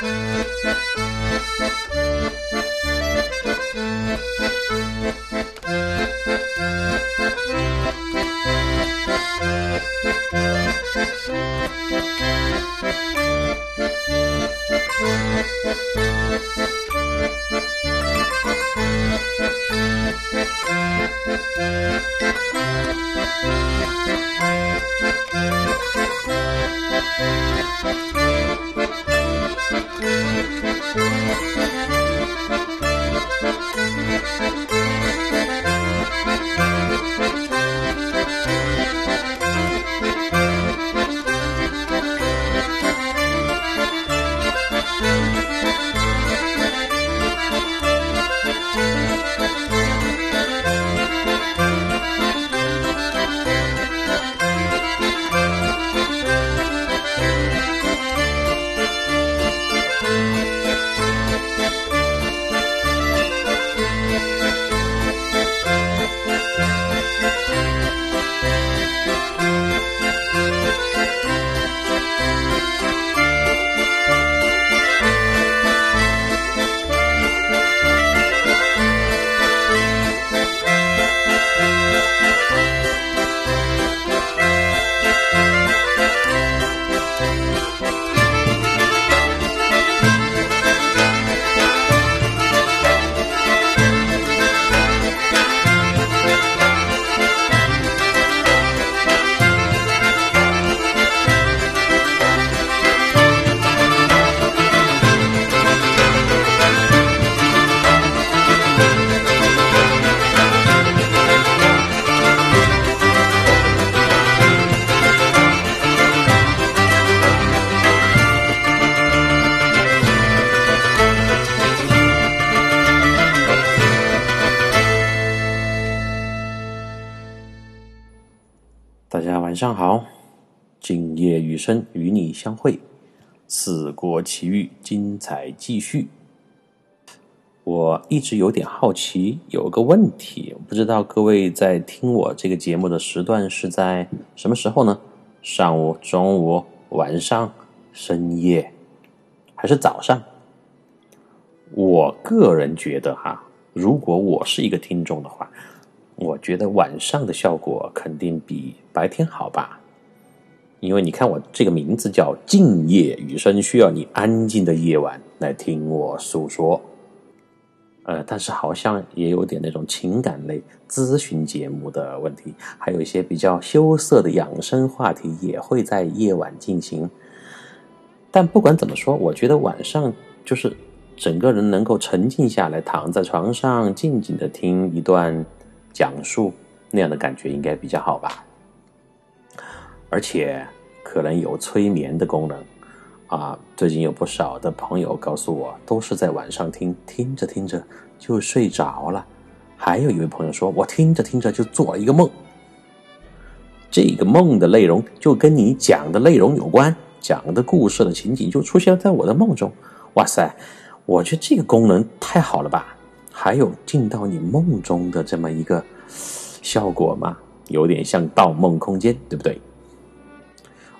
大上好，今夜雨声与你相会，四国奇遇精彩继续。我一直有点好奇，有个问题，不知道各位在听我这个节目的时段是在什么时候呢？上午、中午、晚上、深夜，还是早上？我个人觉得哈，如果我是一个听众的话。我觉得晚上的效果肯定比白天好吧，因为你看我这个名字叫“静夜雨声”，需要你安静的夜晚来听我诉说。呃，但是好像也有点那种情感类咨询节目的问题，还有一些比较羞涩的养生话题也会在夜晚进行。但不管怎么说，我觉得晚上就是整个人能够沉静下来，躺在床上静静的听一段。讲述那样的感觉应该比较好吧，而且可能有催眠的功能啊。最近有不少的朋友告诉我，都是在晚上听，听着听着就睡着了。还有一位朋友说，我听着听着就做了一个梦，这个梦的内容就跟你讲的内容有关，讲的故事的情景就出现在我的梦中。哇塞，我觉得这个功能太好了吧！还有进到你梦中的这么一个 效果吗？有点像《盗梦空间》，对不对？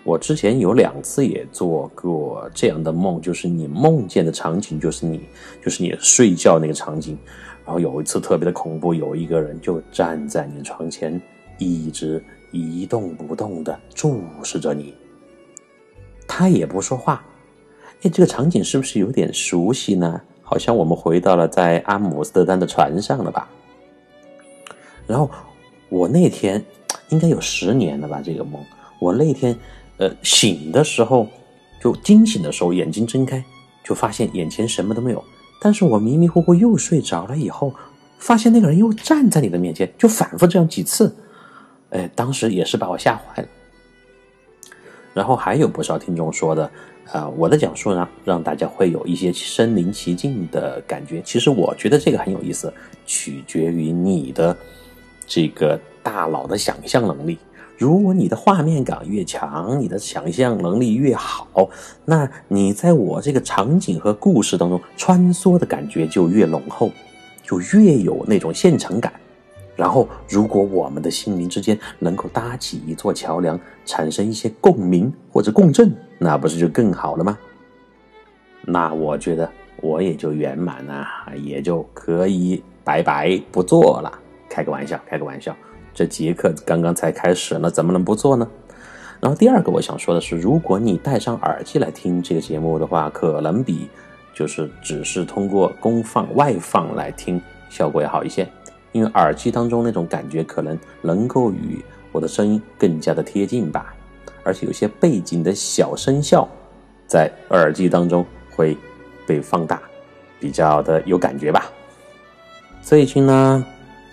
我之前有两次也做过这样的梦，就是你梦见的场景就是你，就是你睡觉那个场景。然后有一次特别的恐怖，有一个人就站在你床前，一直一动不动的注视着你，他也不说话。哎，这个场景是不是有点熟悉呢？好像我们回到了在阿姆斯特丹的船上了吧？然后我那天应该有十年了吧？这个梦，我那天呃醒的时候，就惊醒的时候，眼睛睁开，就发现眼前什么都没有。但是我迷迷糊糊又睡着了以后，发现那个人又站在你的面前，就反复这样几次。哎，当时也是把我吓坏了。然后还有不少听众说的。啊，我的讲述呢，让大家会有一些身临其境的感觉。其实我觉得这个很有意思，取决于你的这个大脑的想象能力。如果你的画面感越强，你的想象能力越好，那你在我这个场景和故事当中穿梭的感觉就越浓厚，就越有那种现场感。然后，如果我们的心灵之间能够搭起一座桥梁，产生一些共鸣或者共振，那不是就更好了吗？那我觉得我也就圆满了，也就可以拜拜不做了。开个玩笑，开个玩笑，这节课刚刚才开始呢，怎么能不做呢？然后第二个我想说的是，如果你戴上耳机来听这个节目的话，可能比就是只是通过功放外放来听效果要好一些，因为耳机当中那种感觉可能能够与我的声音更加的贴近吧，而且有些背景的小声效在耳机当中会被放大，比较的有感觉吧。最近呢，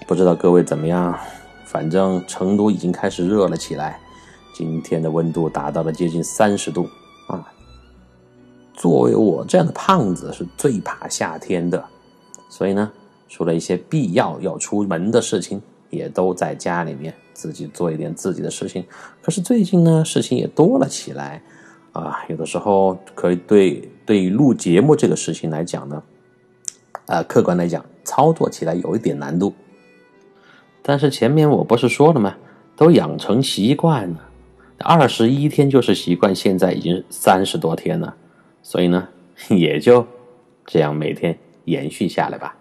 不知道各位怎么样，反正成都已经开始热了起来，今天的温度达到了接近三十度啊。作为我这样的胖子，是最怕夏天的，所以呢，除了一些必要要出门的事情，也都在家里面。自己做一点自己的事情，可是最近呢，事情也多了起来，啊，有的时候可以对对于录节目这个事情来讲呢，啊，客观来讲，操作起来有一点难度。但是前面我不是说了吗？都养成习惯了，二十一天就是习惯，现在已经三十多天了，所以呢，也就这样每天延续下来吧。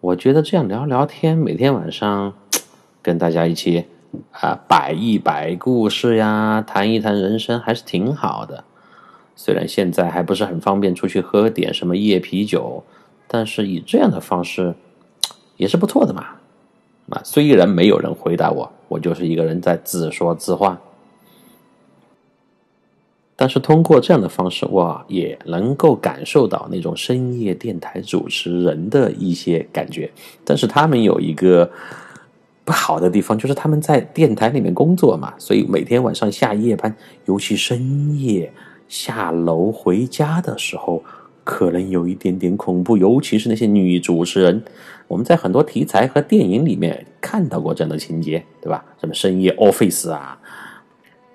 我觉得这样聊聊天，每天晚上。跟大家一起啊摆一摆故事呀，谈一谈人生，还是挺好的。虽然现在还不是很方便出去喝点什么夜啤酒，但是以这样的方式也是不错的嘛。啊，虽然没有人回答我，我就是一个人在自说自话，但是通过这样的方式，我也能够感受到那种深夜电台主持人的一些感觉。但是他们有一个。不好的地方就是他们在电台里面工作嘛，所以每天晚上下夜班，尤其深夜下楼回家的时候，可能有一点点恐怖。尤其是那些女主持人，我们在很多题材和电影里面看到过这样的情节，对吧？什么深夜 office 啊，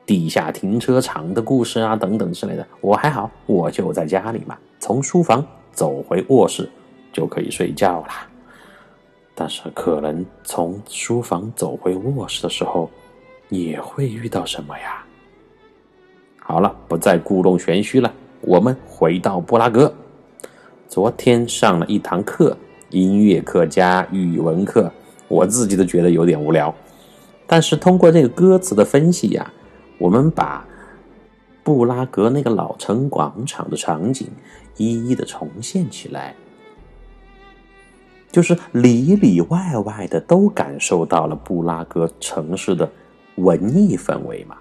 地下停车场的故事啊，等等之类的。我还好，我就在家里嘛，从书房走回卧室就可以睡觉了。但是可能从书房走回卧室的时候，也会遇到什么呀？好了，不再故弄玄虚了，我们回到布拉格。昨天上了一堂课，音乐课加语文课，我自己都觉得有点无聊。但是通过这个歌词的分析呀，我们把布拉格那个老城广场的场景一一的重现起来。就是里里外外的都感受到了布拉格城市的文艺氛围嘛。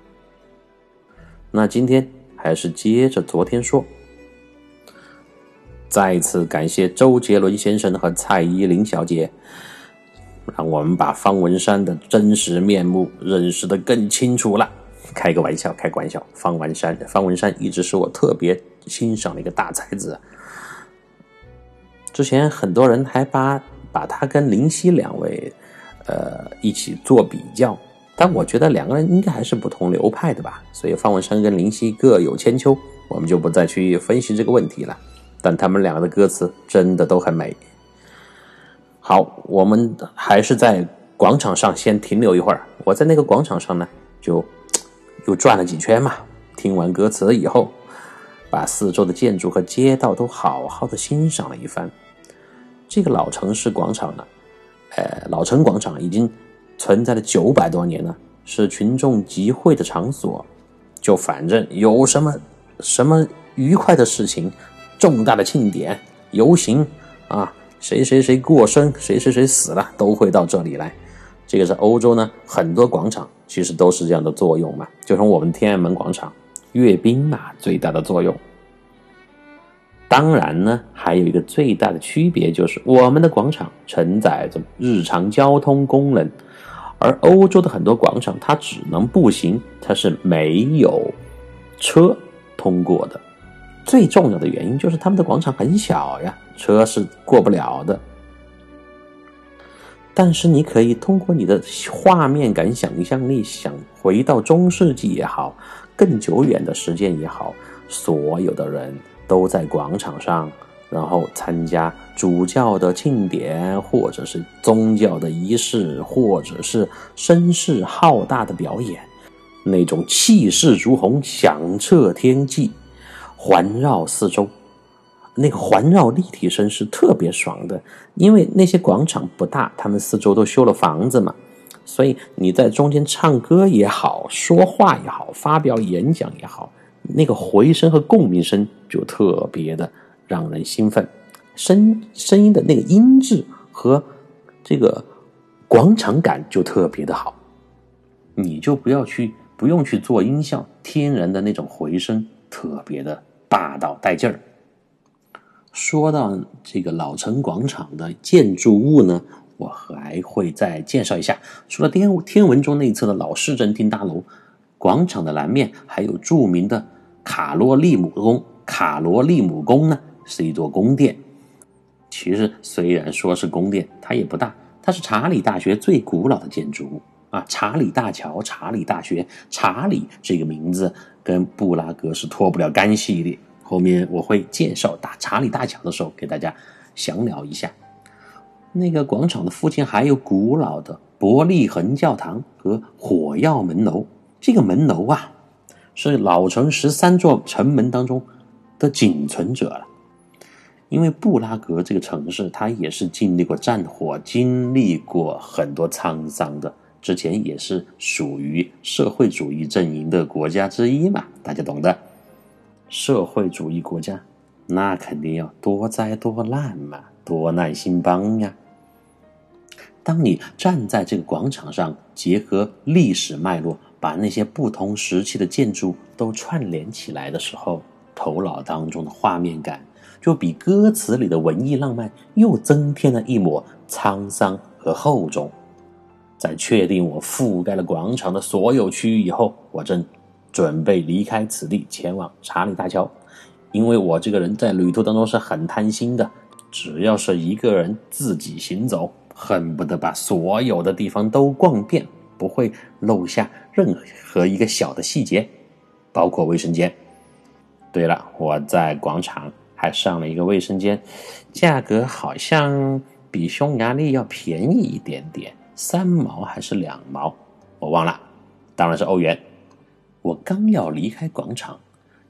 那今天还是接着昨天说，再次感谢周杰伦先生和蔡依林小姐，让我们把方文山的真实面目认识的更清楚了。开个玩笑，开个玩笑，方文山，方文山一直是我特别欣赏的一个大才子。之前很多人还把把他跟林夕两位，呃，一起做比较，但我觉得两个人应该还是不同流派的吧。所以方文山跟林夕各有千秋，我们就不再去分析这个问题了。但他们两个的歌词真的都很美。好，我们还是在广场上先停留一会儿。我在那个广场上呢，就又转了几圈嘛。听完歌词以后，把四周的建筑和街道都好好的欣赏了一番。这个老城市广场呢，呃，老城广场已经存在了九百多年了，是群众集会的场所。就反正有什么什么愉快的事情、重大的庆典、游行啊，谁谁谁过生、谁谁谁死了，都会到这里来。这个在欧洲呢，很多广场其实都是这样的作用嘛，就从我们天安门广场阅兵嘛，最大的作用。当然呢，还有一个最大的区别就是，我们的广场承载着日常交通功能，而欧洲的很多广场它只能步行，它是没有车通过的。最重要的原因就是他们的广场很小呀，车是过不了的。但是你可以通过你的画面感、想象力，想回到中世纪也好，更久远的时间也好，所有的人。都在广场上，然后参加主教的庆典，或者是宗教的仪式，或者是声势浩大的表演，那种气势如虹、响彻天际，环绕四周，那个环绕立体声是特别爽的。因为那些广场不大，他们四周都修了房子嘛，所以你在中间唱歌也好，说话也好，发表演讲也好，那个回声和共鸣声就特别的让人兴奋，声声音的那个音质和这个广场感就特别的好，你就不要去不用去做音效，天然的那种回声特别的霸道带劲儿。说到这个老城广场的建筑物呢，我还会再介绍一下。除了天天文中那一侧的老市政厅大楼，广场的南面还有著名的卡罗利姆宫。卡罗利姆宫呢是一座宫殿。其实虽然说是宫殿，它也不大。它是查理大学最古老的建筑物啊！查理大桥、查理大学、查理这个名字跟布拉格是脱不了干系的。后面我会介绍大查理大桥的时候，给大家详聊一下。那个广场的附近还有古老的伯利恒教堂和火药门楼。这个门楼啊，是老城十三座城门当中的仅存者了。因为布拉格这个城市，它也是经历过战火，经历过很多沧桑的。之前也是属于社会主义阵营的国家之一嘛，大家懂的。社会主义国家，那肯定要多灾多难嘛，多难兴邦呀。当你站在这个广场上，结合历史脉络，把那些不同时期的建筑都串联起来的时候，头脑当中的画面感就比歌词里的文艺浪漫又增添了一抹沧桑和厚重。在确定我覆盖了广场的所有区域以后，我正。准备离开此地，前往查理大桥，因为我这个人在旅途当中是很贪心的，只要是一个人自己行走，恨不得把所有的地方都逛遍，不会漏下任何一个小的细节，包括卫生间。对了，我在广场还上了一个卫生间，价格好像比匈牙利要便宜一点点，三毛还是两毛，我忘了，当然是欧元。我刚要离开广场，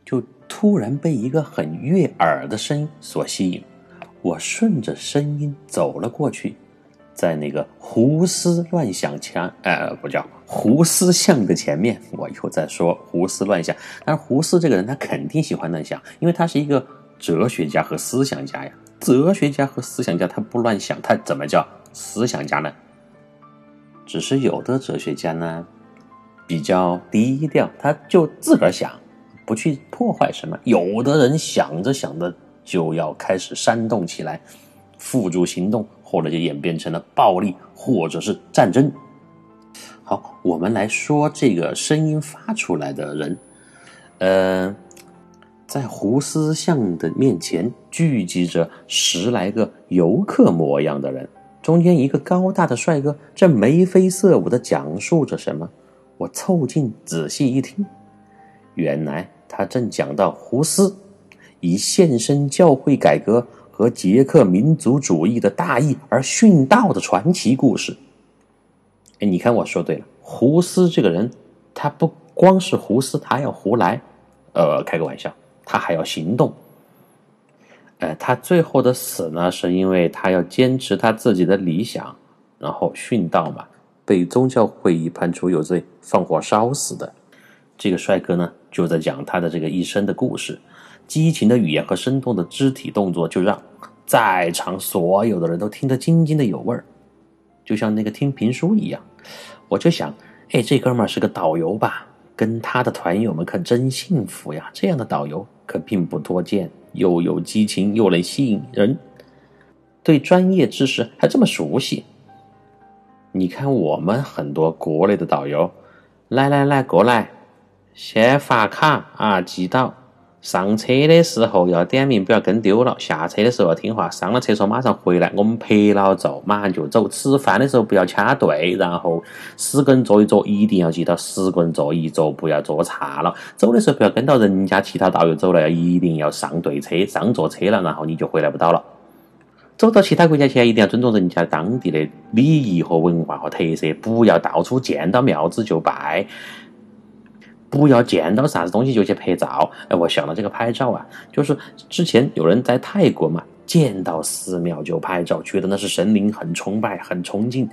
就突然被一个很悦耳的声音所吸引。我顺着声音走了过去，在那个胡思乱想前，呃，不叫胡思像的前面，我又在说胡思乱想。但是胡思这个人，他肯定喜欢乱想，因为他是一个哲学家和思想家呀。哲学家和思想家，他不乱想，他怎么叫思想家呢？只是有的哲学家呢。比较低调，他就自个儿想，不去破坏什么。有的人想着想着就要开始煽动起来，付诸行动，或者就演变成了暴力或者是战争。好，我们来说这个声音发出来的人，呃，在胡思巷的面前聚集着十来个游客模样的人，中间一个高大的帅哥正眉飞色舞的讲述着什么。我凑近仔细一听，原来他正讲到胡斯以献身教会改革和捷克民族主义的大义而殉道的传奇故事。哎，你看我说对了，胡斯这个人，他不光是胡斯，他要胡来。呃，开个玩笑，他还要行动。呃，他最后的死呢，是因为他要坚持他自己的理想，然后殉道嘛。被宗教会议判处有罪，放火烧死的这个帅哥呢，就在讲他的这个一生的故事。激情的语言和生动的肢体动作，就让在场所有的人都听得津津的有味儿，就像那个听评书一样。我就想，哎，这哥们儿是个导游吧？跟他的团友们可真幸福呀！这样的导游可并不多见，又有激情，又能吸引人，对专业知识还这么熟悉。你看，我们很多国内的导游，来来来，过来，先发卡啊，记到。上车的时候要点名，不要跟丢了。下车的时候要听话，上了厕所马上回来，我们拍了照，马上就走。吃饭的时候不要掐队，然后十个人坐一桌，一定要记到十个人坐一桌，不要坐差了。走的时候不要跟到人家其他导游走了，要一定要上对车，上错车了，然后你就回来不到了。走到其他国家去，一定要尊重人家当地的礼仪和文化和特色，不要到处见到庙子就拜。不要见到啥子东西就去拍照。哎，我想到这个拍照啊，就是之前有人在泰国嘛，见到寺庙就拍照，觉得那是神灵，很崇拜，很崇敬。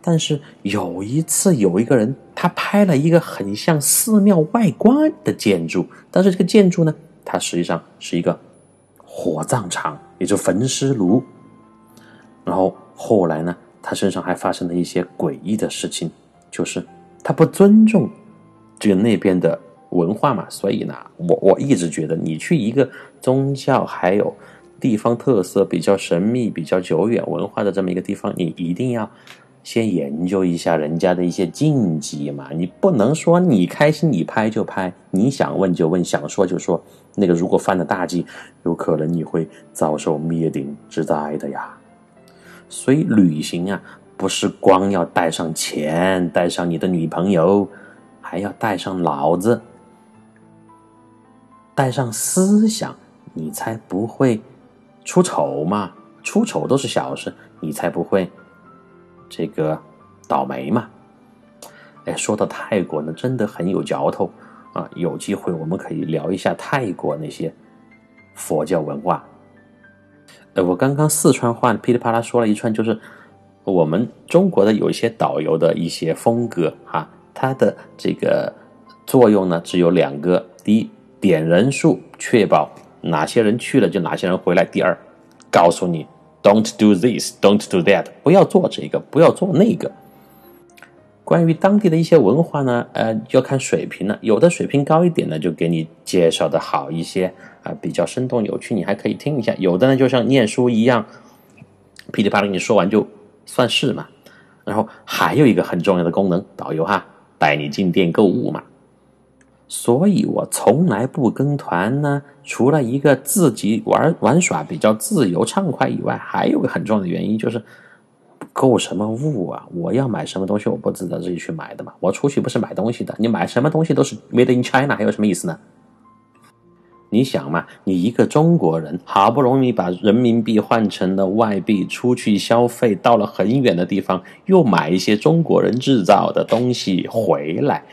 但是有一次，有一个人他拍了一个很像寺庙外观的建筑，但是这个建筑呢，它实际上是一个火葬场，也就焚尸炉。然后后来呢，他身上还发生了一些诡异的事情，就是他不尊重。这个那边的文化嘛，所以呢，我我一直觉得，你去一个宗教还有地方特色比较神秘、比较久远文化的这么一个地方，你一定要先研究一下人家的一些禁忌嘛。你不能说你开心你拍就拍，你想问就问，想说就说。那个如果犯了大忌，有可能你会遭受灭顶之灾的呀。所以旅行啊，不是光要带上钱，带上你的女朋友。还要带上脑子，带上思想，你才不会出丑嘛。出丑都是小事，你才不会这个倒霉嘛。哎，说到泰国呢，真的很有嚼头啊！有机会我们可以聊一下泰国那些佛教文化。呃，我刚刚四川话噼里啪啦说了一串，就是我们中国的有一些导游的一些风格哈。它的这个作用呢，只有两个：第一，点人数，确保哪些人去了就哪些人回来；第二，告诉你 “Don't do this, don't do that”，不要做这个，不要做那个。关于当地的一些文化呢，呃，要看水平了。有的水平高一点呢，就给你介绍的好一些啊，比较生动有趣，你还可以听一下。有的呢，就像念书一样，噼里啪啦你说完就算是嘛。然后还有一个很重要的功能，导游哈。带你进店购物嘛，所以我从来不跟团呢。除了一个自己玩玩耍比较自由畅快以外，还有个很重要的原因就是购什么物啊？我要买什么东西，我不值得自己去买的嘛。我出去不是买东西的，你买什么东西都是 Made in China，还有什么意思呢？你想嘛，你一个中国人，好不容易把人民币换成了外币，出去消费，到了很远的地方，又买一些中国人制造的东西回来，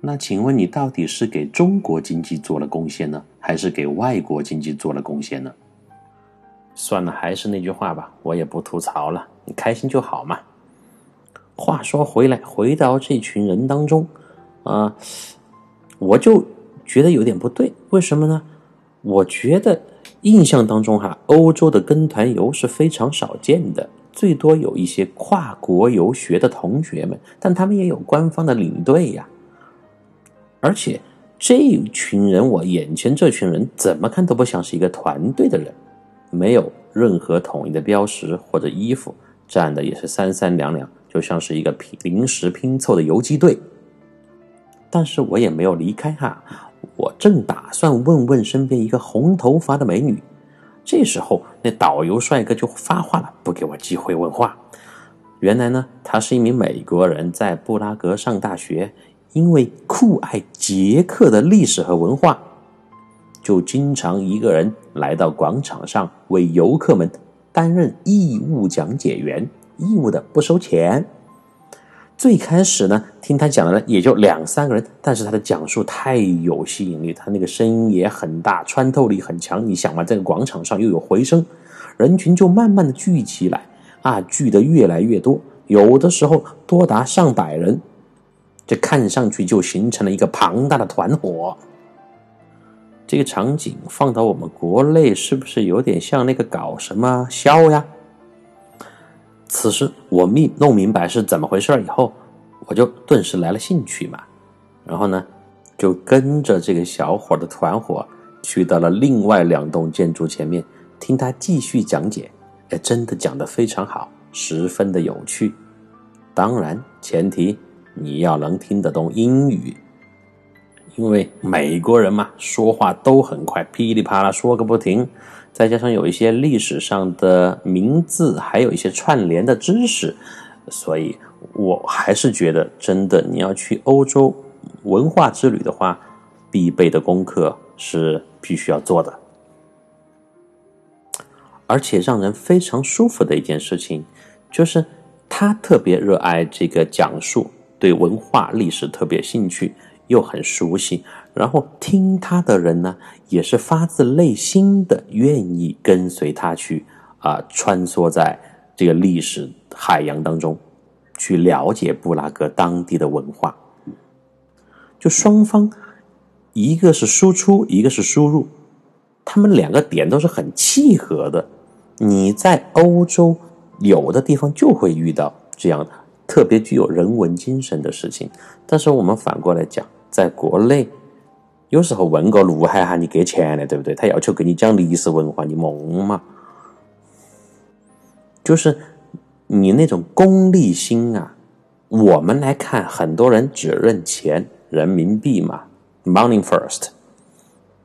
那请问你到底是给中国经济做了贡献呢，还是给外国经济做了贡献呢？算了，还是那句话吧，我也不吐槽了，你开心就好嘛。话说回来，回到这群人当中，啊，我就。觉得有点不对，为什么呢？我觉得印象当中哈，欧洲的跟团游是非常少见的，最多有一些跨国游学的同学们，但他们也有官方的领队呀。而且这群人，我眼前这群人怎么看都不像是一个团队的人，没有任何统一的标识或者衣服，站的也是三三两两，就像是一个拼临时拼凑的游击队。但是我也没有离开哈。我正打算问问身边一个红头发的美女，这时候那导游帅哥就发话了，不给我机会问话。原来呢，他是一名美国人，在布拉格上大学，因为酷爱捷克的历史和文化，就经常一个人来到广场上为游客们担任义务讲解员，义务的不收钱。最开始呢，听他讲的呢也就两三个人，但是他的讲述太有吸引力，他那个声音也很大，穿透力很强。你想嘛，这个广场上又有回声，人群就慢慢的聚起来，啊，聚的越来越多，有的时候多达上百人，这看上去就形成了一个庞大的团伙。这个场景放到我们国内，是不是有点像那个搞什么销呀？此时我明弄明白是怎么回事以后，我就顿时来了兴趣嘛。然后呢，就跟着这个小伙的团伙去到了另外两栋建筑前面，听他继续讲解。哎，真的讲得非常好，十分的有趣。当然，前提你要能听得懂英语，因为美国人嘛，说话都很快，噼里啪啦说个不停。再加上有一些历史上的名字，还有一些串联的知识，所以我还是觉得，真的你要去欧洲文化之旅的话，必备的功课是必须要做的。而且让人非常舒服的一件事情，就是他特别热爱这个讲述，对文化历史特别兴趣，又很熟悉，然后听他的人呢，也是发自内心的愿意跟随他去啊，穿梭在这个历史海洋当中，去了解布拉格当地的文化。就双方，一个是输出，一个是输入，他们两个点都是很契合的。你在欧洲有的地方就会遇到这样特别具有人文精神的事情，但是我们反过来讲，在国内，有时候问个路还喊你给钱呢，对不对？他要求给你讲历史文化，你懵嘛？就是你那种功利心啊，我们来看，很多人只认钱。人民币嘛，money first。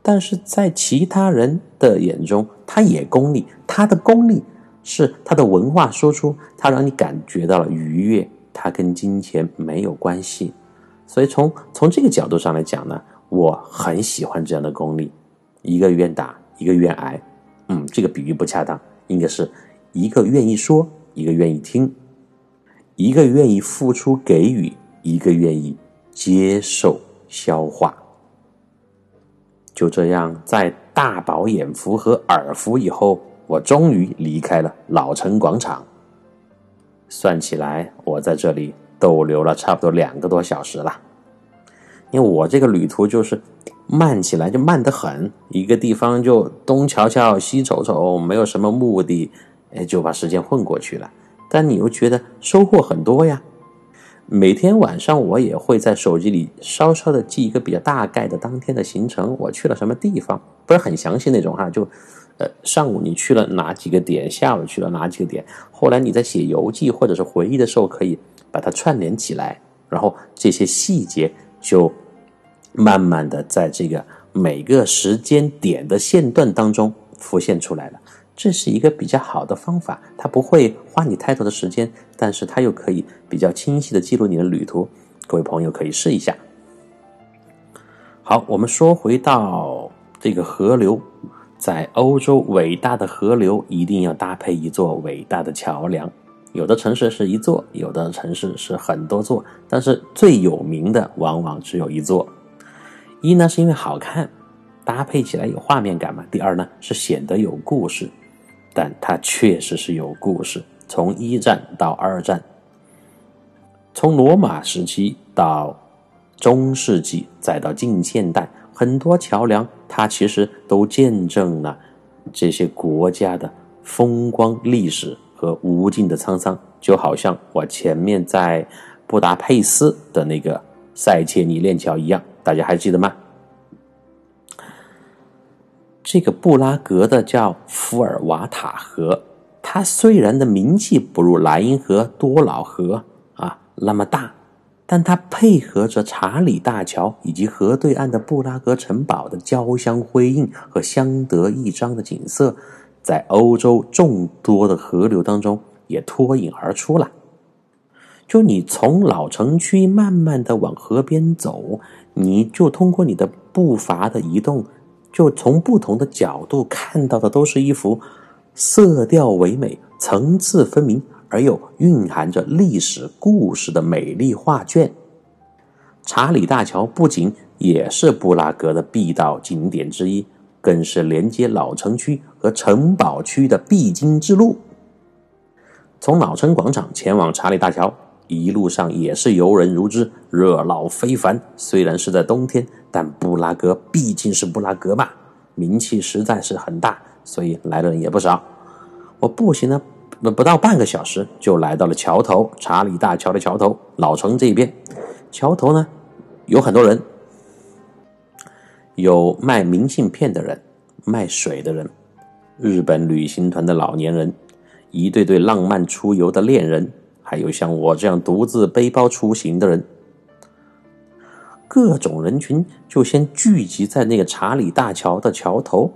但是在其他人的眼中，他也功利。他的功利是他的文化输出，他让你感觉到了愉悦，他跟金钱没有关系。所以从从这个角度上来讲呢，我很喜欢这样的功力。一个愿打，一个愿挨。嗯，这个比喻不恰当，应该是一个愿意说，一个愿意听，一个愿意付出给予，一个愿意。接受消化，就这样，在大饱眼福和耳福以后，我终于离开了老城广场。算起来，我在这里逗留了差不多两个多小时了。因为我这个旅途就是慢起来就慢得很，一个地方就东瞧瞧西瞅瞅，没有什么目的，哎，就把时间混过去了。但你又觉得收获很多呀。每天晚上，我也会在手机里稍稍的记一个比较大概的当天的行程，我去了什么地方，不是很详细那种哈，就，呃，上午你去了哪几个点，下午去了哪几个点，后来你在写游记或者是回忆的时候，可以把它串联起来，然后这些细节就慢慢的在这个每个时间点的线段当中浮现出来了。这是一个比较好的方法，它不会花你太多的时间，但是它又可以比较清晰的记录你的旅途。各位朋友可以试一下。好，我们说回到这个河流，在欧洲，伟大的河流一定要搭配一座伟大的桥梁。有的城市是一座，有的城市是很多座，但是最有名的往往只有一座。一呢是因为好看，搭配起来有画面感嘛。第二呢是显得有故事。但它确实是有故事，从一战到二战，从罗马时期到中世纪，再到近现代，很多桥梁它其实都见证了这些国家的风光历史和无尽的沧桑。就好像我前面在布达佩斯的那个塞切尼链桥一样，大家还记得吗？这个布拉格的叫福尔瓦塔河，它虽然的名气不如莱茵河、多瑙河啊那么大，但它配合着查理大桥以及河对岸的布拉格城堡的交相辉映和相得益彰的景色，在欧洲众多的河流当中也脱颖而出了。就你从老城区慢慢的往河边走，你就通过你的步伐的移动。就从不同的角度看到的，都是一幅色调唯美、层次分明而又蕴含着历史故事的美丽画卷。查理大桥不仅也是布拉格的必到景点之一，更是连接老城区和城堡区的必经之路。从老城广场前往查理大桥。一路上也是游人如织，热闹非凡。虽然是在冬天，但布拉格毕竟是布拉格嘛，名气实在是很大，所以来的人也不少。我步行了不不到半个小时，就来到了桥头——查理大桥的桥头，老城这边。桥头呢，有很多人，有卖明信片的人，卖水的人，日本旅行团的老年人，一对对浪漫出游的恋人。还有像我这样独自背包出行的人，各种人群就先聚集在那个查理大桥的桥头，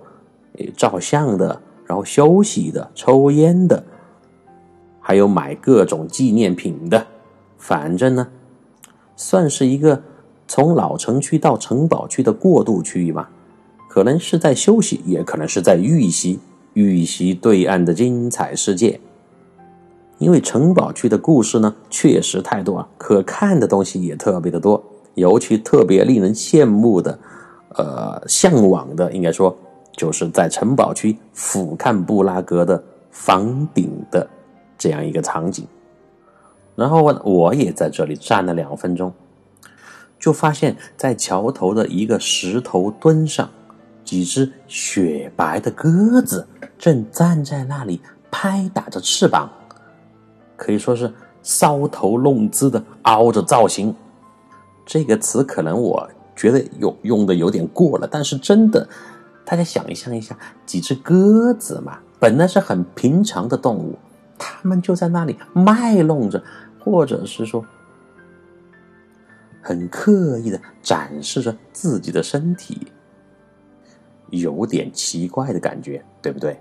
照相的，然后休息的，抽烟的，还有买各种纪念品的。反正呢，算是一个从老城区到城堡区的过渡区域吧，可能是在休息，也可能是在预习，预习对岸的精彩世界。因为城堡区的故事呢，确实太多啊，可看的东西也特别的多。尤其特别令人羡慕的，呃，向往的，应该说就是在城堡区俯瞰布拉格的房顶的这样一个场景。然后我我也在这里站了两分钟，就发现，在桥头的一个石头墩上，几只雪白的鸽子正站在那里拍打着翅膀，可以说是搔头弄姿的凹着造型。这个词可能我觉得有用的有点过了，但是真的，大家想象一下，几只鸽子嘛，本来是很平常的动物，它们就在那里卖弄着。或者是说，很刻意的展示着自己的身体，有点奇怪的感觉，对不对？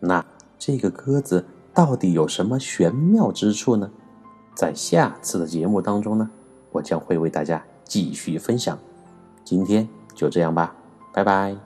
那这个鸽子到底有什么玄妙之处呢？在下次的节目当中呢，我将会为大家继续分享。今天就这样吧，拜拜。